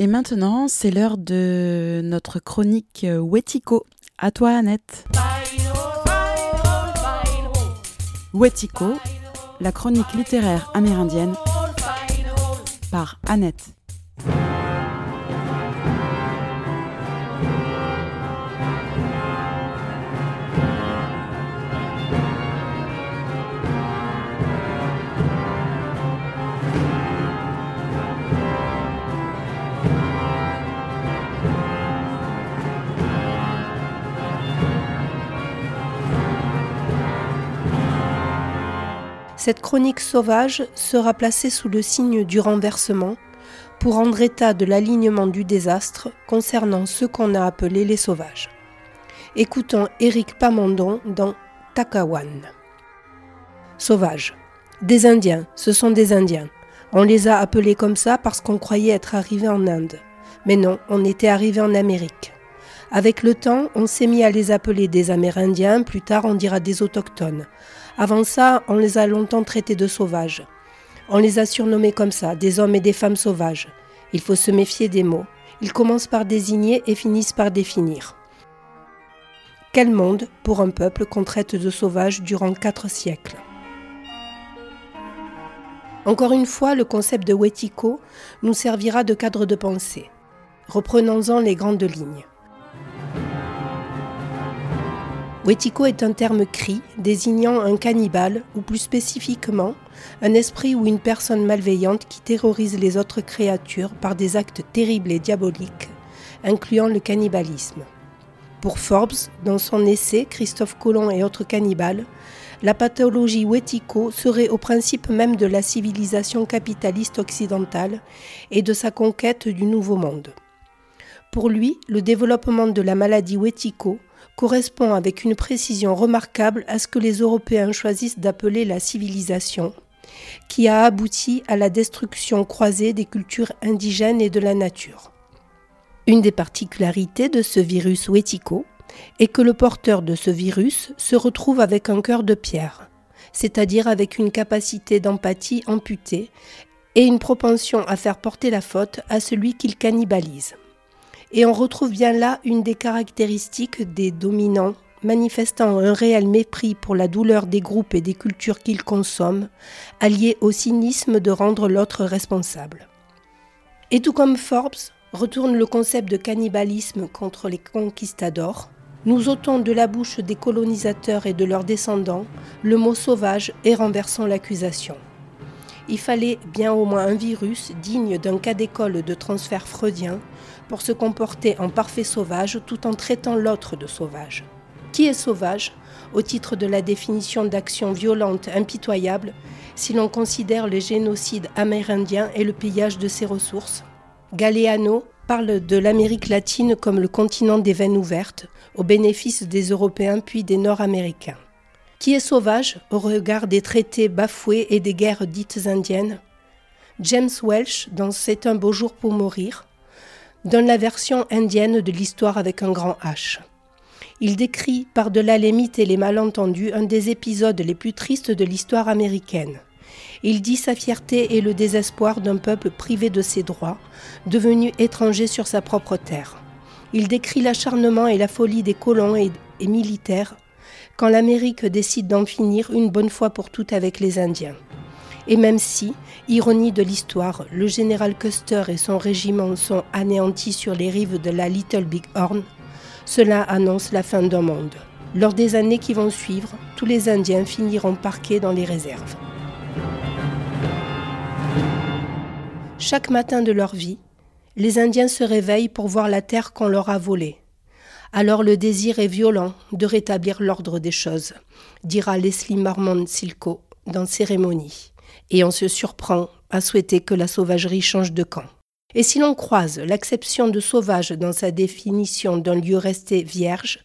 Et maintenant, c'est l'heure de notre chronique euh, Wetiko. À toi, Annette. Wetiko, la chronique littéraire amérindienne par Annette. Cette chronique sauvage sera placée sous le signe du renversement pour rendre état de l'alignement du désastre concernant ceux qu'on a appelés les sauvages. Écoutons Éric Pamandon dans Takawan. Sauvage. Des Indiens, ce sont des Indiens. On les a appelés comme ça parce qu'on croyait être arrivés en Inde. Mais non, on était arrivés en Amérique. Avec le temps, on s'est mis à les appeler des Amérindiens, plus tard on dira des autochtones. Avant ça, on les a longtemps traités de sauvages. On les a surnommés comme ça, des hommes et des femmes sauvages. Il faut se méfier des mots. Ils commencent par désigner et finissent par définir. Quel monde pour un peuple qu'on traite de sauvage durant quatre siècles? Encore une fois, le concept de Wetiko nous servira de cadre de pensée. Reprenons-en les grandes lignes. Wetiko est un terme cri désignant un cannibale, ou plus spécifiquement, un esprit ou une personne malveillante qui terrorise les autres créatures par des actes terribles et diaboliques, incluant le cannibalisme. Pour Forbes, dans son essai Christophe Colomb et autres cannibales, la pathologie Wetiko serait au principe même de la civilisation capitaliste occidentale et de sa conquête du Nouveau Monde. Pour lui, le développement de la maladie Wetiko correspond avec une précision remarquable à ce que les Européens choisissent d'appeler la civilisation, qui a abouti à la destruction croisée des cultures indigènes et de la nature. Une des particularités de ce virus Wetiko est que le porteur de ce virus se retrouve avec un cœur de pierre, c'est-à-dire avec une capacité d'empathie amputée et une propension à faire porter la faute à celui qu'il cannibalise. Et on retrouve bien là une des caractéristiques des dominants manifestant un réel mépris pour la douleur des groupes et des cultures qu'ils consomment, allié au cynisme de rendre l'autre responsable. Et tout comme Forbes retourne le concept de cannibalisme contre les conquistadors, nous ôtons de la bouche des colonisateurs et de leurs descendants le mot sauvage et renversons l'accusation. Il fallait bien au moins un virus digne d'un cas d'école de transfert freudien pour se comporter en parfait sauvage tout en traitant l'autre de sauvage. Qui est sauvage au titre de la définition d'action violente impitoyable si l'on considère le génocide amérindien et le pillage de ses ressources? Galeano parle de l'Amérique latine comme le continent des veines ouvertes, au bénéfice des Européens puis des Nord-Américains. Qui est sauvage au regard des traités bafoués et des guerres dites indiennes? James Welsh, dans C'est un beau jour pour mourir, donne la version indienne de l'histoire avec un grand H. Il décrit par-delà les mythes et les malentendus un des épisodes les plus tristes de l'histoire américaine. Il dit sa fierté et le désespoir d'un peuple privé de ses droits, devenu étranger sur sa propre terre. Il décrit l'acharnement et la folie des colons et, et militaires quand l'Amérique décide d'en finir une bonne fois pour toutes avec les Indiens. Et même si, ironie de l'histoire, le général Custer et son régiment sont anéantis sur les rives de la Little Big Horn, cela annonce la fin d'un monde. Lors des années qui vont suivre, tous les Indiens finiront parqués dans les réserves. Chaque matin de leur vie, les Indiens se réveillent pour voir la terre qu'on leur a volée. Alors le désir est violent de rétablir l'ordre des choses, dira Leslie Marmont Silko dans Cérémonie et on se surprend à souhaiter que la sauvagerie change de camp. Et si l'on croise l'acception de sauvage dans sa définition d'un lieu resté vierge,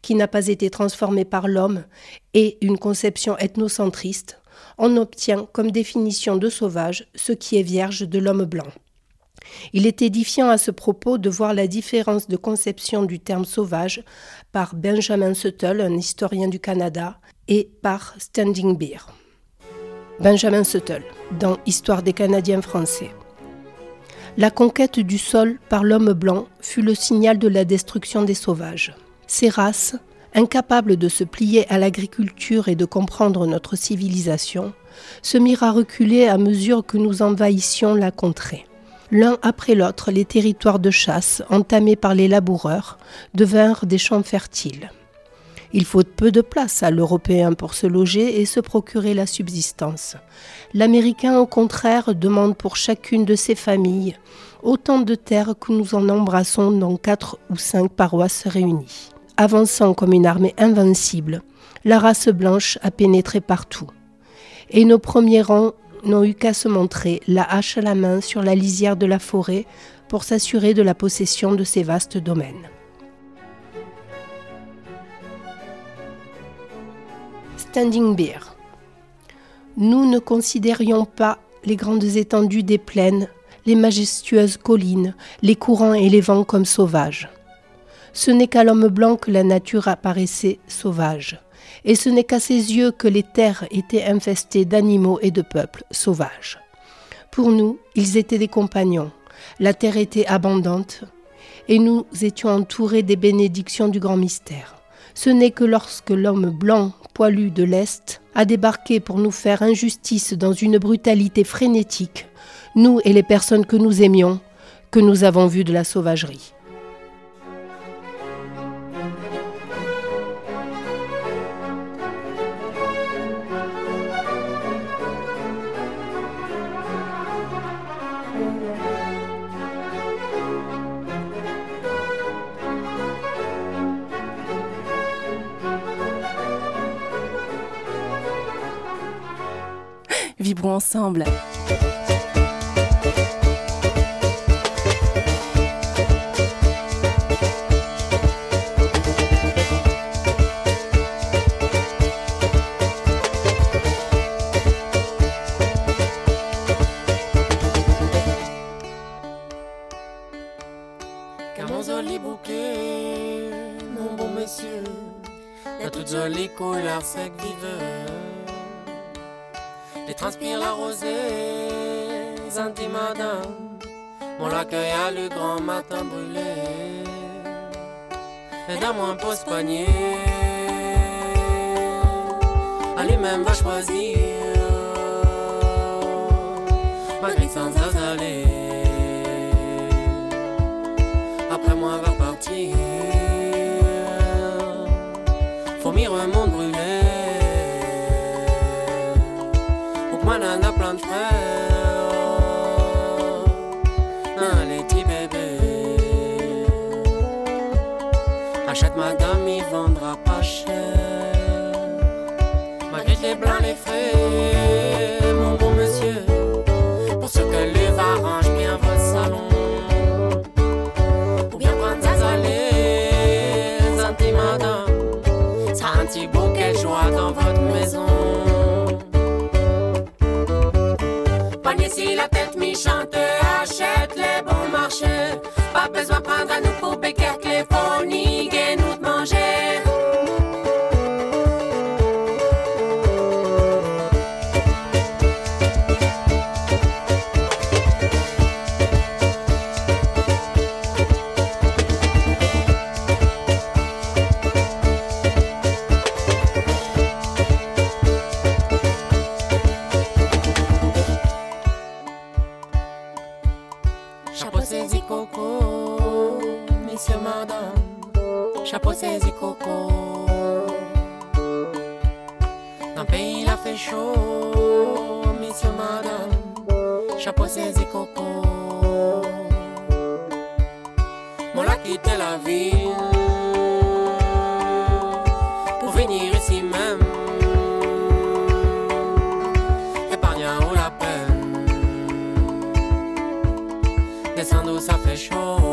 qui n'a pas été transformé par l'homme, et une conception ethnocentriste, on obtient comme définition de sauvage ce qui est vierge de l'homme blanc. Il est édifiant à ce propos de voir la différence de conception du terme sauvage par Benjamin Suttle, un historien du Canada, et par Standing Beer. Benjamin Suttle, dans Histoire des Canadiens français. La conquête du sol par l'homme blanc fut le signal de la destruction des sauvages. Ces races, incapables de se plier à l'agriculture et de comprendre notre civilisation, se mirent à reculer à mesure que nous envahissions la contrée. L'un après l'autre, les territoires de chasse, entamés par les laboureurs, devinrent des champs fertiles. Il faut peu de place à l'Européen pour se loger et se procurer la subsistance. L'Américain, au contraire, demande pour chacune de ses familles autant de terres que nous en embrassons dans quatre ou cinq paroisses réunies. Avançant comme une armée invincible, la race blanche a pénétré partout. Et nos premiers rangs n'ont eu qu'à se montrer, la hache à la main, sur la lisière de la forêt pour s'assurer de la possession de ces vastes domaines. Nous ne considérions pas les grandes étendues des plaines, les majestueuses collines, les courants et les vents comme sauvages. Ce n'est qu'à l'homme blanc que la nature apparaissait sauvage, et ce n'est qu'à ses yeux que les terres étaient infestées d'animaux et de peuples sauvages. Pour nous, ils étaient des compagnons, la terre était abondante, et nous étions entourés des bénédictions du grand mystère. Ce n'est que lorsque l'homme blanc, poilu de l'Est, a débarqué pour nous faire injustice dans une brutalité frénétique, nous et les personnes que nous aimions, que nous avons vu de la sauvagerie. Vibrons ensemble. Bouquet, mon beau monsieur, la toute jolie couleur sec vive. Transpire la rosée, Zanti madame, mon l'accueil à le grand matin brûlé. Et dans mon poste panier, à lui-même va choisir, malgré sans aller. Descendre où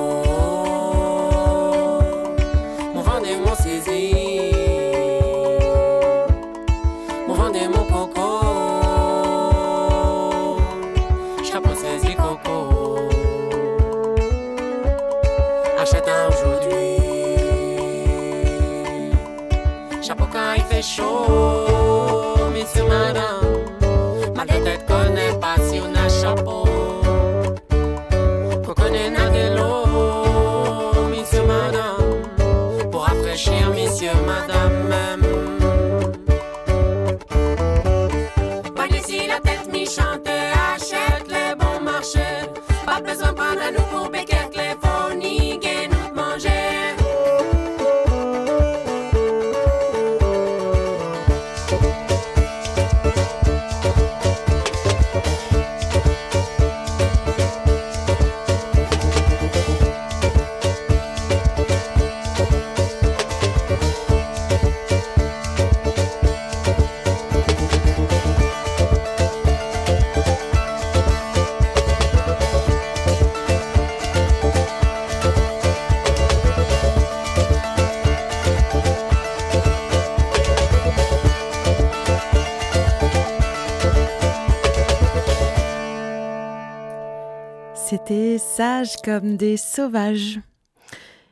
comme des sauvages.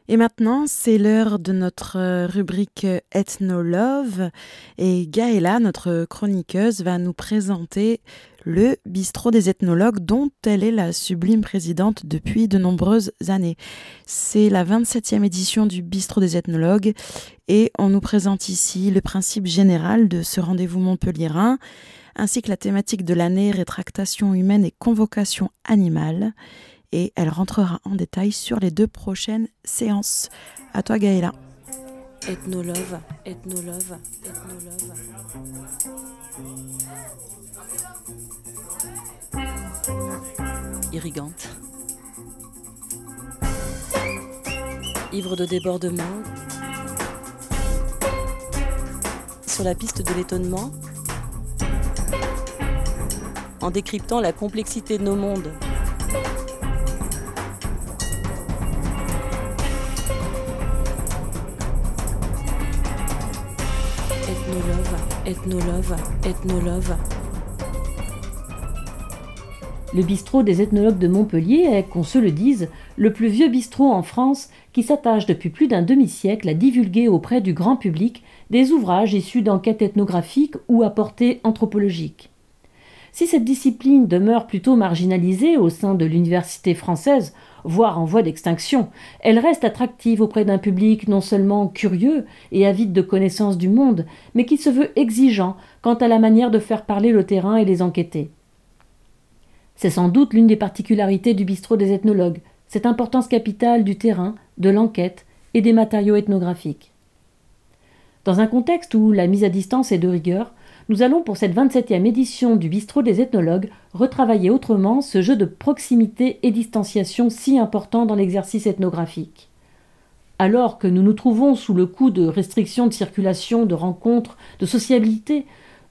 Et maintenant, c'est l'heure de notre euh, rubrique Ethnolove. Et Gaëla, notre chroniqueuse, va nous présenter le bistrot des ethnologues dont elle est la sublime présidente depuis de nombreuses années. C'est la 27e édition du bistrot des ethnologues et on nous présente ici le principe général de ce rendez-vous montpelliérain ainsi que la thématique de l'année rétractation humaine et convocation animale et elle rentrera en détail sur les deux prochaines séances. À toi Gaëla. Ethnolove, ethnolove, ethnolove. irrigante. Ivre de débordement, sur la piste de l'étonnement, en décryptant la complexité de nos mondes. Ethnolove, ethnolove. Le bistrot des ethnologues de Montpellier est, qu'on se le dise, le plus vieux bistrot en France qui s'attache depuis plus d'un demi-siècle à divulguer auprès du grand public des ouvrages issus d'enquêtes ethnographiques ou à portée anthropologique. Si cette discipline demeure plutôt marginalisée au sein de l'université française, voire en voie d'extinction, elle reste attractive auprès d'un public non seulement curieux et avide de connaissances du monde, mais qui se veut exigeant quant à la manière de faire parler le terrain et les enquêter. C'est sans doute l'une des particularités du bistrot des ethnologues, cette importance capitale du terrain, de l'enquête et des matériaux ethnographiques. Dans un contexte où la mise à distance est de rigueur, nous allons pour cette 27e édition du bistrot des ethnologues retravailler autrement ce jeu de proximité et distanciation si important dans l'exercice ethnographique. Alors que nous nous trouvons sous le coup de restrictions de circulation, de rencontres, de sociabilité,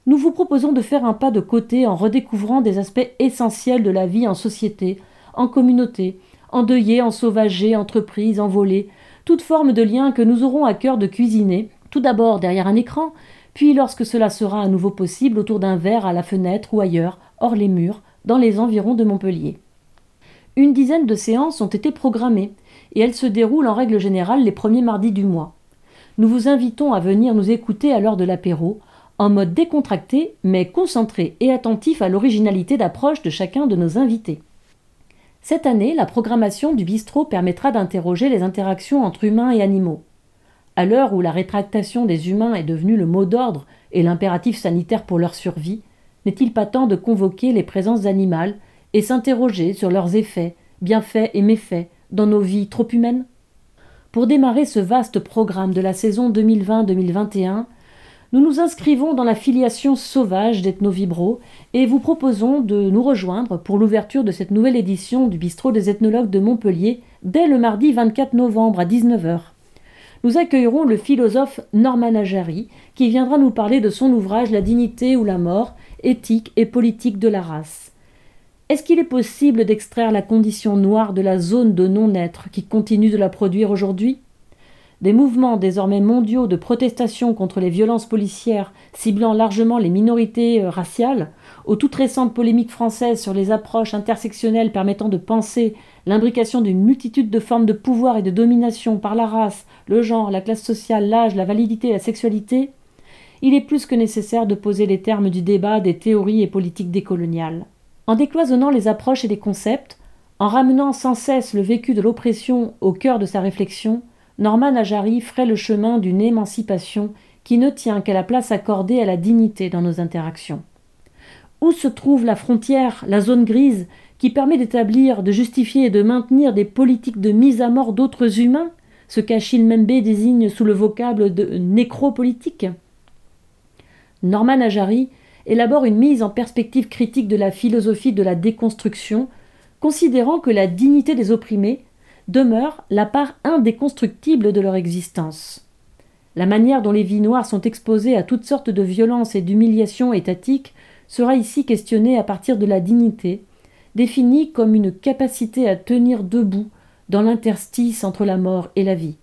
nous vous proposons de faire un pas de côté en redécouvrant des aspects essentiels de la vie en société, en communauté, endeuillés, ensauvagés, entreprises, envolés, toute forme de lien que nous aurons à cœur de cuisiner, tout d'abord derrière un écran, puis lorsque cela sera à nouveau possible autour d'un verre à la fenêtre ou ailleurs, hors les murs, dans les environs de Montpellier. Une dizaine de séances ont été programmées, et elles se déroulent en règle générale les premiers mardis du mois. Nous vous invitons à venir nous écouter à l'heure de l'apéro, en mode décontracté, mais concentré et attentif à l'originalité d'approche de chacun de nos invités. Cette année, la programmation du bistrot permettra d'interroger les interactions entre humains et animaux. À l'heure où la rétractation des humains est devenue le mot d'ordre et l'impératif sanitaire pour leur survie, n'est-il pas temps de convoquer les présences animales et s'interroger sur leurs effets, bienfaits et méfaits dans nos vies trop humaines? Pour démarrer ce vaste programme de la saison 2020-2021, nous nous inscrivons dans la filiation sauvage d'Ethnovibro et vous proposons de nous rejoindre pour l'ouverture de cette nouvelle édition du bistrot des ethnologues de Montpellier dès le mardi 24 novembre à 19h. Nous accueillerons le philosophe Norman Ajari qui viendra nous parler de son ouvrage La dignité ou la mort, éthique et politique de la race. Est-ce qu'il est possible d'extraire la condition noire de la zone de non-être qui continue de la produire aujourd'hui? Des mouvements désormais mondiaux de protestation contre les violences policières ciblant largement les minorités euh, raciales, aux toutes récentes polémiques françaises sur les approches intersectionnelles permettant de penser l'imbrication d'une multitude de formes de pouvoir et de domination par la race, le genre, la classe sociale, l'âge, la validité la sexualité, il est plus que nécessaire de poser les termes du débat des théories et politiques décoloniales. En décloisonnant les approches et les concepts, en ramenant sans cesse le vécu de l'oppression au cœur de sa réflexion, Norman Ajari ferait le chemin d'une émancipation qui ne tient qu'à la place accordée à la dignité dans nos interactions. Où se trouve la frontière, la zone grise, qui permet d'établir, de justifier et de maintenir des politiques de mise à mort d'autres humains, ce qu'Achille Membe désigne sous le vocable de nécropolitique? Norman Ajari élabore une mise en perspective critique de la philosophie de la déconstruction, considérant que la dignité des opprimés demeure la part indéconstructible de leur existence. La manière dont les vies noires sont exposées à toutes sortes de violences et d'humiliations étatiques sera ici questionnée à partir de la dignité, définie comme une capacité à tenir debout dans l'interstice entre la mort et la vie.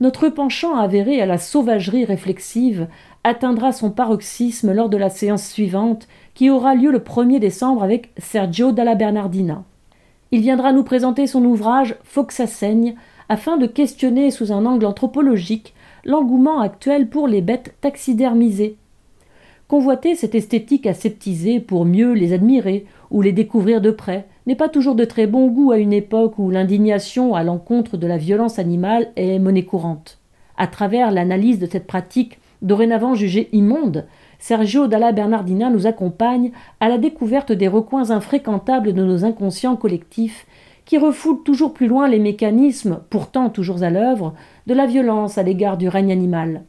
Notre penchant avéré à la sauvagerie réflexive atteindra son paroxysme lors de la séance suivante qui aura lieu le 1er décembre avec Sergio Dalla Bernardina. Il viendra nous présenter son ouvrage Faut que saigne, afin de questionner sous un angle anthropologique l'engouement actuel pour les bêtes taxidermisées. Convoiter cette esthétique aseptisée pour mieux les admirer ou les découvrir de près n'est pas toujours de très bon goût à une époque où l'indignation à l'encontre de la violence animale est monnaie courante. À travers l'analyse de cette pratique dorénavant jugée immonde, Sergio Dalla Bernardina nous accompagne à la découverte des recoins infréquentables de nos inconscients collectifs qui refoulent toujours plus loin les mécanismes, pourtant toujours à l'œuvre, de la violence à l'égard du règne animal.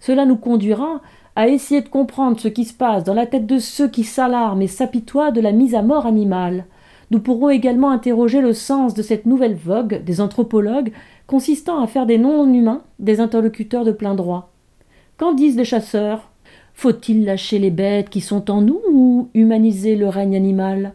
Cela nous conduira à essayer de comprendre ce qui se passe dans la tête de ceux qui s'alarment et s'apitoient de la mise à mort animale. Nous pourrons également interroger le sens de cette nouvelle vogue des anthropologues consistant à faire des non-humains des interlocuteurs de plein droit. Qu'en disent les chasseurs? Faut-il lâcher les bêtes qui sont en nous ou humaniser le règne animal?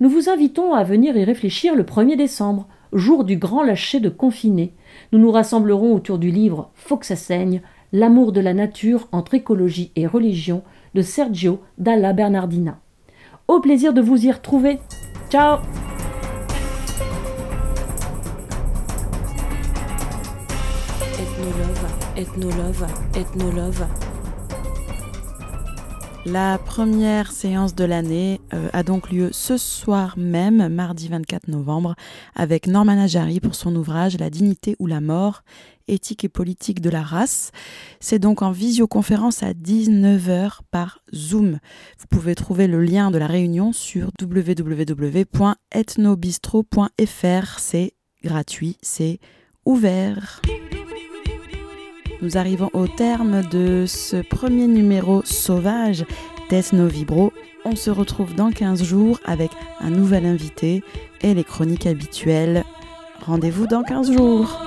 Nous vous invitons à venir y réfléchir le 1er décembre, jour du grand lâcher de confinés. Nous nous rassemblerons autour du livre Faut que ça saigne, l'amour de la nature entre écologie et religion de Sergio Dalla Bernardina. Au plaisir de vous y retrouver. Ciao Ethnolove, ethnolove, ethnolove. La première séance de l'année euh, a donc lieu ce soir même, mardi 24 novembre, avec Norman Najari pour son ouvrage La dignité ou la mort, éthique et politique de la race. C'est donc en visioconférence à 19h par Zoom. Vous pouvez trouver le lien de la réunion sur www.ethnobistro.fr. C'est gratuit, c'est ouvert. Nous arrivons au terme de ce premier numéro sauvage d'Ethno Vibro. On se retrouve dans 15 jours avec un nouvel invité et les chroniques habituelles. Rendez-vous dans 15 jours.